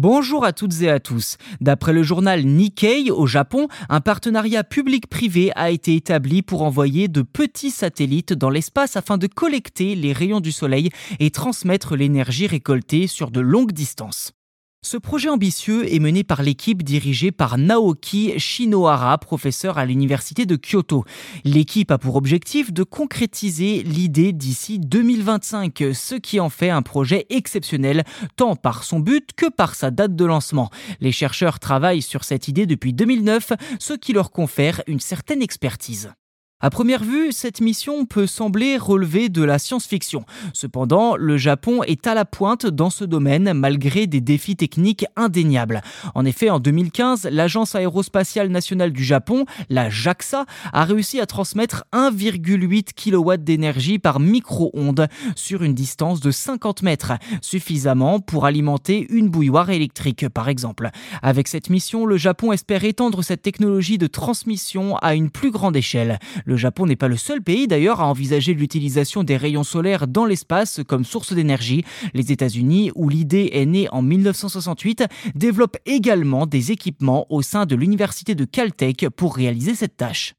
Bonjour à toutes et à tous. D'après le journal Nikkei au Japon, un partenariat public-privé a été établi pour envoyer de petits satellites dans l'espace afin de collecter les rayons du soleil et transmettre l'énergie récoltée sur de longues distances. Ce projet ambitieux est mené par l'équipe dirigée par Naoki Shinohara, professeur à l'université de Kyoto. L'équipe a pour objectif de concrétiser l'idée d'ici 2025, ce qui en fait un projet exceptionnel, tant par son but que par sa date de lancement. Les chercheurs travaillent sur cette idée depuis 2009, ce qui leur confère une certaine expertise. À première vue, cette mission peut sembler relever de la science-fiction. Cependant, le Japon est à la pointe dans ce domaine malgré des défis techniques indéniables. En effet, en 2015, l'Agence aérospatiale nationale du Japon, la JAXA, a réussi à transmettre 1,8 kW d'énergie par micro-ondes sur une distance de 50 mètres, suffisamment pour alimenter une bouilloire électrique par exemple. Avec cette mission, le Japon espère étendre cette technologie de transmission à une plus grande échelle. Le Japon n'est pas le seul pays d'ailleurs à envisager l'utilisation des rayons solaires dans l'espace comme source d'énergie. Les États-Unis, où l'idée est née en 1968, développent également des équipements au sein de l'université de Caltech pour réaliser cette tâche.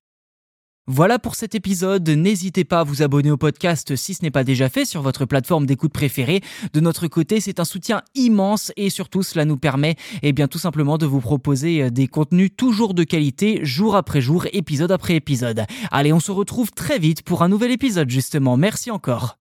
Voilà pour cet épisode. N'hésitez pas à vous abonner au podcast si ce n'est pas déjà fait sur votre plateforme d'écoute préférée. De notre côté, c'est un soutien immense et surtout cela nous permet eh bien tout simplement de vous proposer euh, des contenus toujours de qualité jour après jour, épisode après épisode. Allez, on se retrouve très vite pour un nouvel épisode justement. Merci encore.